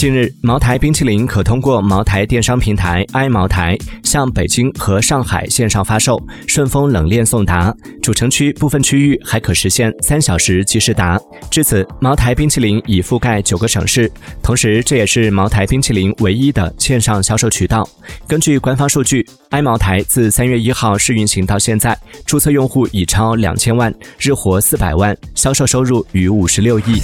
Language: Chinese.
近日茅台冰淇淋可通过茅台电商平台 i 茅台向北京和上海线上发售顺丰冷链送达。主城区部分区域还可实现三小时即时达。至此茅台冰淇淋已覆盖九个省市同时这也是茅台冰淇淋唯一的线上销售渠道。根据官方数据 i 茅台自三月一号试运行到现在注册用户已超两千万日活四百万销售收入逾五十六亿。